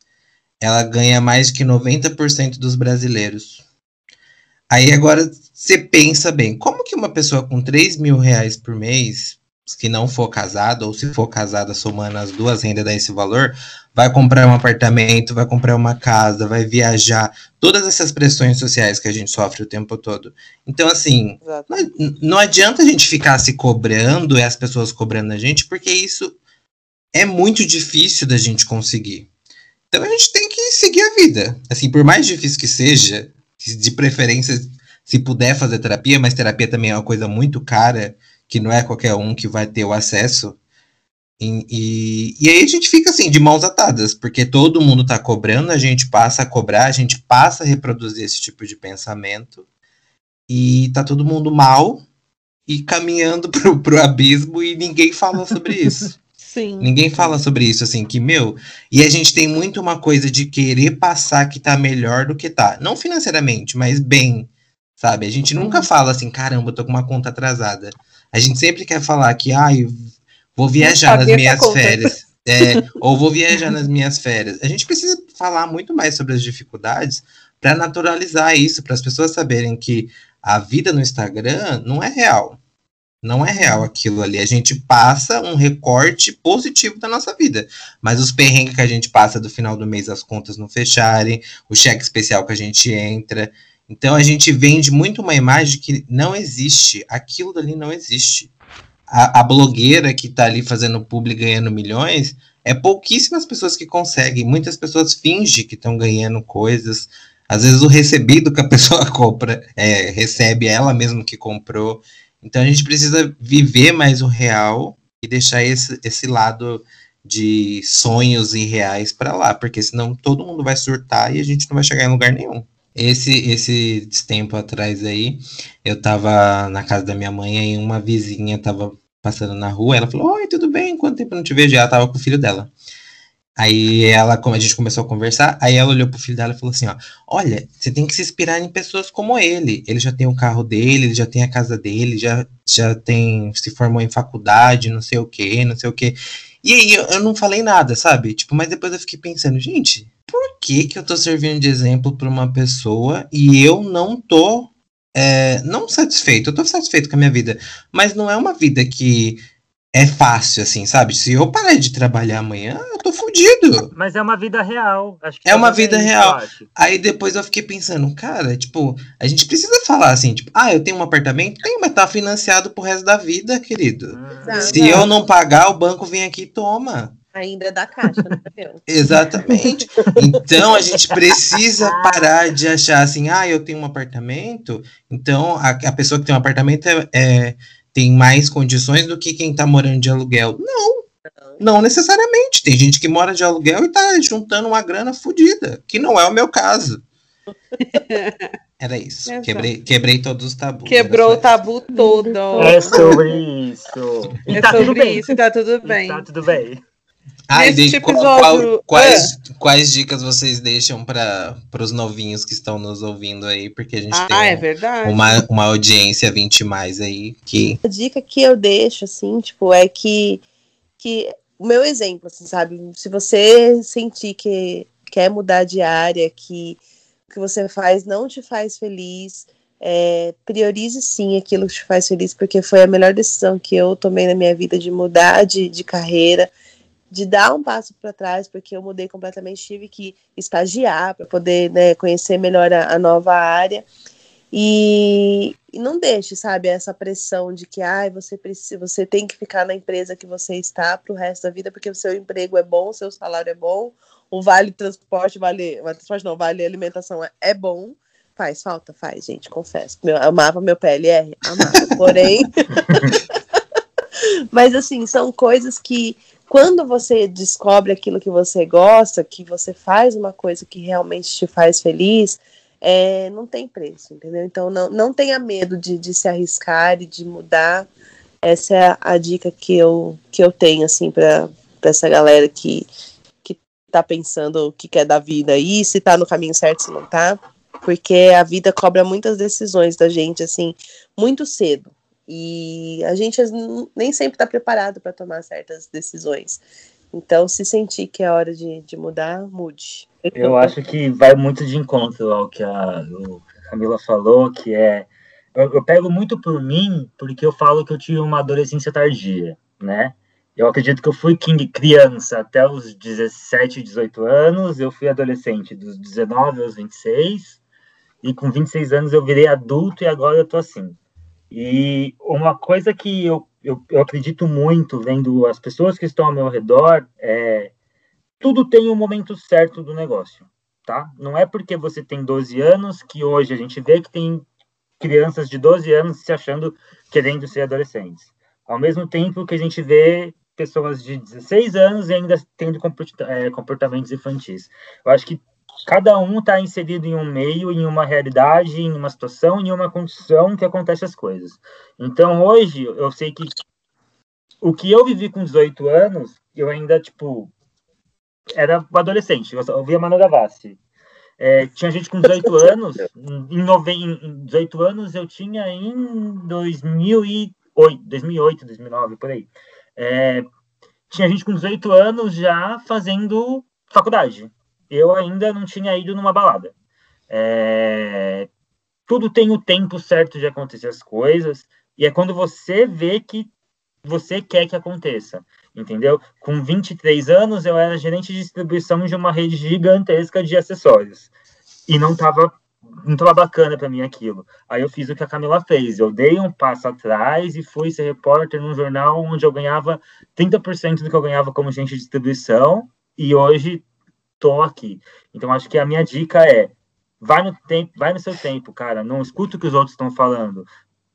ela ganha mais que 90% dos brasileiros. Aí agora você pensa bem, como que uma pessoa com 3 mil reais por mês, que não for casada, ou se for casada somando as duas rendas dá esse valor, vai comprar um apartamento, vai comprar uma casa, vai viajar, todas essas pressões sociais que a gente sofre o tempo todo. Então, assim, não adianta a gente ficar se cobrando e as pessoas cobrando a gente, porque isso é muito difícil da gente conseguir. Então a gente tem que seguir a vida. Assim, por mais difícil que seja, de preferência, se puder fazer terapia, mas terapia também é uma coisa muito cara, que não é qualquer um que vai ter o acesso. E, e, e aí a gente fica assim, de mãos atadas, porque todo mundo tá cobrando, a gente passa a cobrar, a gente passa a reproduzir esse tipo de pensamento, e tá todo mundo mal e caminhando pro, pro abismo e ninguém fala sobre isso. Sim. Ninguém fala sobre isso, assim, que, meu. E a gente tem muito uma coisa de querer passar que tá melhor do que tá. Não financeiramente, mas bem, sabe? A gente nunca fala assim, caramba, eu tô com uma conta atrasada. A gente sempre quer falar que, ai, vou viajar nas minhas férias. É, ou vou viajar nas minhas férias. A gente precisa falar muito mais sobre as dificuldades para naturalizar isso, para as pessoas saberem que a vida no Instagram não é real. Não é real aquilo ali. A gente passa um recorte positivo da nossa vida. Mas os perrengues que a gente passa do final do mês, as contas não fecharem, o cheque especial que a gente entra. Então a gente vende muito uma imagem que não existe. Aquilo dali não existe. A, a blogueira que tá ali fazendo publi ganhando milhões, é pouquíssimas pessoas que conseguem. Muitas pessoas fingem que estão ganhando coisas. Às vezes o recebido que a pessoa compra, é, recebe ela mesmo que comprou. Então a gente precisa viver mais o real e deixar esse, esse lado de sonhos irreais para lá, porque senão todo mundo vai surtar e a gente não vai chegar em lugar nenhum. Esse, esse tempo atrás aí, eu tava na casa da minha mãe e uma vizinha tava passando na rua, ela falou, oi, tudo bem? Quanto tempo não te vejo? E ela tava com o filho dela. Aí ela, como a gente começou a conversar, aí ela olhou pro filho dela e falou assim, ó, olha, você tem que se inspirar em pessoas como ele. Ele já tem o carro dele, ele já tem a casa dele, já, já tem, se formou em faculdade, não sei o que, não sei o que. E aí eu, eu, não falei nada, sabe? Tipo, mas depois eu fiquei pensando, gente, por que que eu tô servindo de exemplo para uma pessoa e eu não tô, é, não satisfeito? Eu tô satisfeito com a minha vida, mas não é uma vida que é fácil, assim, sabe? Se eu parar de trabalhar amanhã, eu tô fudido. Mas é uma vida real. Acho que é uma vida real. Aí depois eu fiquei pensando, cara, tipo, a gente precisa falar assim, tipo, ah, eu tenho um apartamento? Tem, mas tá financiado pro resto da vida, querido. Hum. Se eu não pagar, o banco vem aqui e toma. Ainda é da caixa, né? Exatamente. Então a gente precisa parar de achar assim, ah, eu tenho um apartamento, então a, a pessoa que tem um apartamento é, é tem mais condições do que quem está morando de aluguel. Não, não necessariamente. Tem gente que mora de aluguel e está juntando uma grana fodida, que não é o meu caso. Era isso. Quebrei, quebrei todos os tabus. Quebrou o tabu todo. É sobre isso. E é tá sobre isso, tá tudo bem. E tá tudo bem. Ah, Nesse episódio... qual, quais, é. quais dicas vocês deixam para os novinhos que estão nos ouvindo aí? Porque a gente ah, tem é uma, uma audiência 20 mais aí que. A dica que eu deixo, assim, tipo, é que, que o meu exemplo, assim, sabe? Se você sentir que quer mudar de área, que o que você faz não te faz feliz, é, priorize sim aquilo que te faz feliz, porque foi a melhor decisão que eu tomei na minha vida de mudar de, de carreira de dar um passo para trás, porque eu mudei completamente, tive que estagiar para poder né, conhecer melhor a, a nova área. E, e, não deixe, sabe, essa pressão de que ah, você precisa, você tem que ficar na empresa que você está para o resto da vida, porque o seu emprego é bom, o seu salário é bom, o vale transporte, vale, transporte não, vale alimentação é, é bom. Faz falta? Faz, gente, confesso. Meu, amava meu PLR? Amava. Porém. Mas assim, são coisas que quando você descobre aquilo que você gosta, que você faz uma coisa que realmente te faz feliz, é, não tem preço, entendeu? Então não, não tenha medo de, de se arriscar e de mudar. Essa é a, dica que eu, que eu tenho, assim, para essa galera que, que tá pensando o que quer da vida aí, se tá no caminho certo, se não tá. Porque a vida cobra muitas decisões da gente, assim, muito cedo. E a gente nem sempre está preparado para tomar certas decisões. Então, se sentir que é hora de, de mudar, mude. Eu acho que vai muito de encontro ao que a, Camila falou, que é. Eu, eu, pego muito por mim, porque eu falo que eu tive uma adolescência tardia, né? Eu acredito que eu fui king criança até os 17, 18 anos, eu fui adolescente dos 19 aos 26, e com 26 anos eu virei adulto e agora eu tô assim. E uma coisa que eu, eu, eu, acredito muito vendo as pessoas que estão ao meu redor é tudo tem um momento certo do negócio, tá? Não é porque você tem 12 anos que hoje a gente vê que tem crianças de 12 anos se achando querendo ser adolescentes. Ao mesmo tempo que a gente vê pessoas de 16 anos ainda tendo é, comportamentos infantis. Eu acho que cada um está inserido em um meio, em uma realidade, em uma situação, em uma condição que acontece as coisas. Então, hoje, eu sei que o que eu vivi com 18 anos, eu ainda, tipo, era adolescente, eu ouvia Manu Gavassi. É, tinha gente com 18 anos, em, nove, em 18 anos eu tinha em 2008, 2008 2009, por aí. É, tinha gente com 18 anos já fazendo faculdade eu ainda não tinha ido numa balada. É... Tudo tem o tempo certo de acontecer as coisas. E é quando você vê que você quer que aconteça, entendeu? Com 23 anos, eu era gerente de distribuição de uma rede gigantesca de acessórios. E não estava não tava bacana para mim aquilo. Aí eu fiz o que a Camila fez. Eu dei um passo atrás e fui ser repórter num jornal onde eu ganhava 30% do que eu ganhava como agente de distribuição e hoje tô aqui. Então acho que a minha dica é vai no tempo, vai no seu tempo, cara. Não escuta o que os outros estão falando.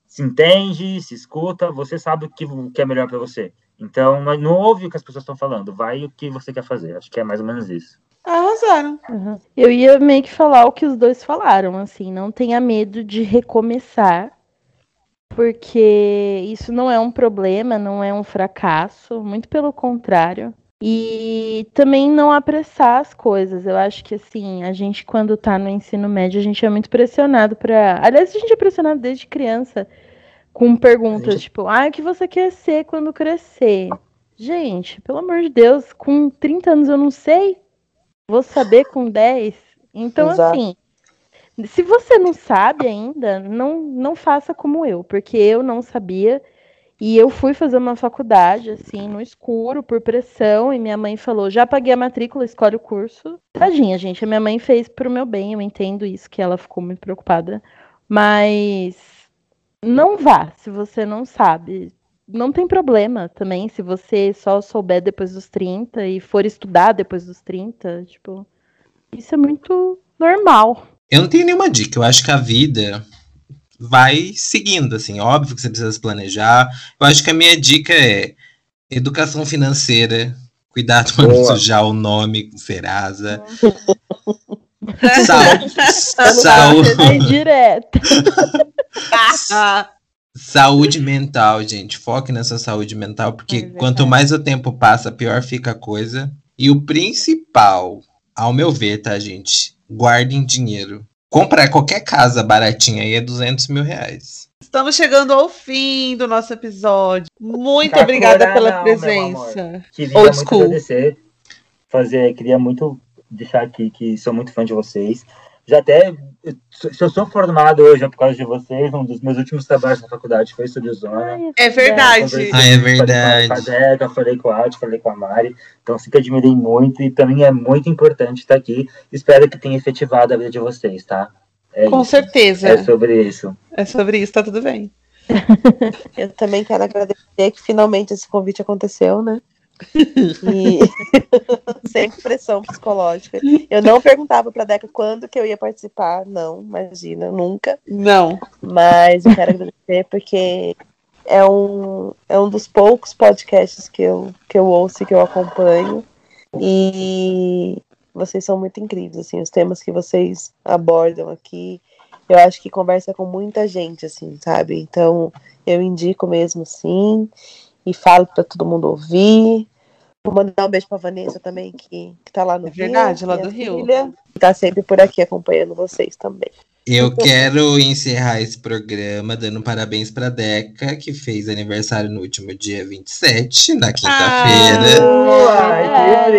Se entende, se escuta, você sabe o que, o que é melhor para você. Então, não ouve o que as pessoas estão falando, vai o que você quer fazer. Acho que é mais ou menos isso. Arrasaram. Uhum. Eu ia meio que falar o que os dois falaram, assim, não tenha medo de recomeçar, porque isso não é um problema, não é um fracasso, muito pelo contrário. E também não apressar as coisas. Eu acho que assim, a gente quando tá no ensino médio, a gente é muito pressionado para, aliás, a gente é pressionado desde criança com perguntas gente... tipo, ah, o que você quer ser quando crescer? Gente, pelo amor de Deus, com 30 anos eu não sei. Vou saber com 10. Então, Exato. assim, se você não sabe ainda, não, não faça como eu, porque eu não sabia. E eu fui fazer uma faculdade, assim, no escuro, por pressão, e minha mãe falou: já paguei a matrícula, escolhe o curso. Tadinha, gente, a minha mãe fez pro meu bem, eu entendo isso, que ela ficou muito preocupada. Mas não vá se você não sabe não tem problema também se você só souber depois dos 30 e for estudar depois dos 30, tipo, isso é muito normal. Eu não tenho nenhuma dica, eu acho que a vida vai seguindo, assim, óbvio que você precisa se planejar. Eu acho que a minha dica é educação financeira, cuidado para não sujar o nome Serasa. saúde. saúde. direto. Saúde mental, gente. Foque nessa saúde mental, porque é quanto mais o tempo passa, pior fica a coisa. E o principal, ao meu ver, tá, gente? Guardem dinheiro. Comprar qualquer casa baratinha aí é 200 mil reais. Estamos chegando ao fim do nosso episódio. Muito obrigada pela não, presença. Queria Old muito school. agradecer. Fazer, queria muito deixar aqui que sou muito fã de vocês. Já até se eu sou formado hoje é por causa de vocês, um dos meus últimos trabalhos na faculdade foi sobre zona. É verdade. Ah, é verdade. Falei com a Deca, falei com a Arte, falei com a Mari. Então, que admirei muito e também é muito importante estar aqui. Espero que tenha efetivado a vida de vocês, tá? É com isso. certeza. É sobre isso. É sobre isso, tá tudo bem. Eu também quero agradecer que finalmente esse convite aconteceu, né? E sem pressão psicológica. Eu não perguntava pra Deca quando que eu ia participar, não, imagina, nunca. Não. Mas eu quero agradecer porque é um, é um dos poucos podcasts que eu, que eu ouço e que eu acompanho. E vocês são muito incríveis, assim, os temas que vocês abordam aqui. Eu acho que conversa com muita gente, assim, sabe? Então, eu indico mesmo, sim e falo para todo mundo ouvir. Vou mandar um beijo pra Vanessa também, que, que tá lá no é verdade, Rio. lá do Rio. Filha, tá sempre por aqui acompanhando vocês também. Eu quero encerrar esse programa dando parabéns pra Deca, que fez aniversário no último dia 27, na quinta-feira. Ai,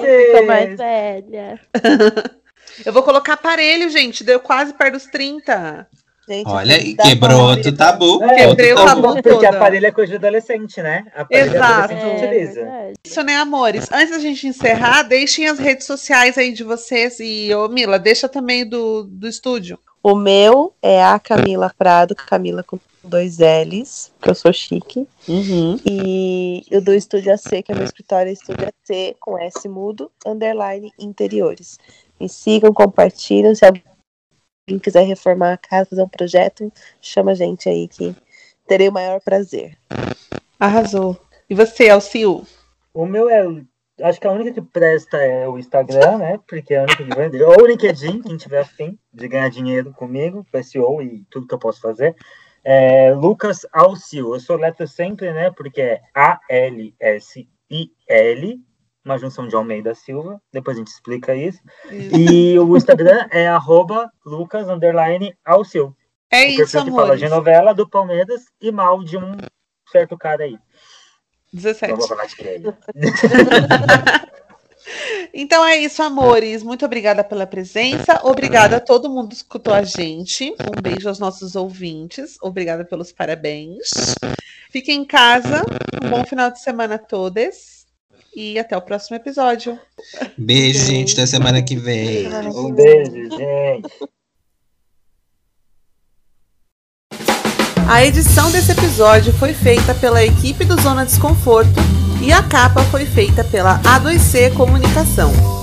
que Ficou mais velha. Eu vou colocar aparelho, gente. Deu quase perto dos 30. Gente, Olha, e quebrou outro tabu. É, Quebrei o tabu, tabu Porque aparelho é coisa de adolescente, né? Aparelho Exato. Adolescente é, utiliza. É Isso, né, amores? Antes da gente encerrar, deixem as redes sociais aí de vocês. E, ô, Mila, deixa também do, do estúdio. O meu é a Camila Prado, Camila com dois L's, que eu sou chique. Uhum. E o do Estúdio AC, que é meu escritório, é Estúdio AC, com S mudo, underline interiores. Me sigam, compartilhem. Se alguém quem quiser reformar a casa, fazer um projeto, chama a gente aí que terei o maior prazer. Arrasou. E você, Alcio? O meu é. Acho que a única que presta é o Instagram, né? Porque é a única que vende. Ou o LinkedIn, quem tiver afim de ganhar dinheiro comigo, SEO e tudo que eu posso fazer. É Lucas Alcio. Eu sou letra sempre, né? Porque é A-L-S-I-L uma junção de Almeida Silva, depois a gente explica isso. isso. E o Instagram é arroba lucas, underline, Alceu. É o isso, que fala de novela do Palmeiras e mal de um certo cara aí. 17. Não vou falar de quem. Então é isso, amores. Muito obrigada pela presença. Obrigada a todo mundo que escutou a gente. Um beijo aos nossos ouvintes. Obrigada pelos parabéns. Fiquem em casa. Um bom final de semana a todos. E até o próximo episódio. Beijo, gente. Até semana que vem. Um beijo, gente. A edição desse episódio foi feita pela equipe do Zona Desconforto e a capa foi feita pela A2C Comunicação.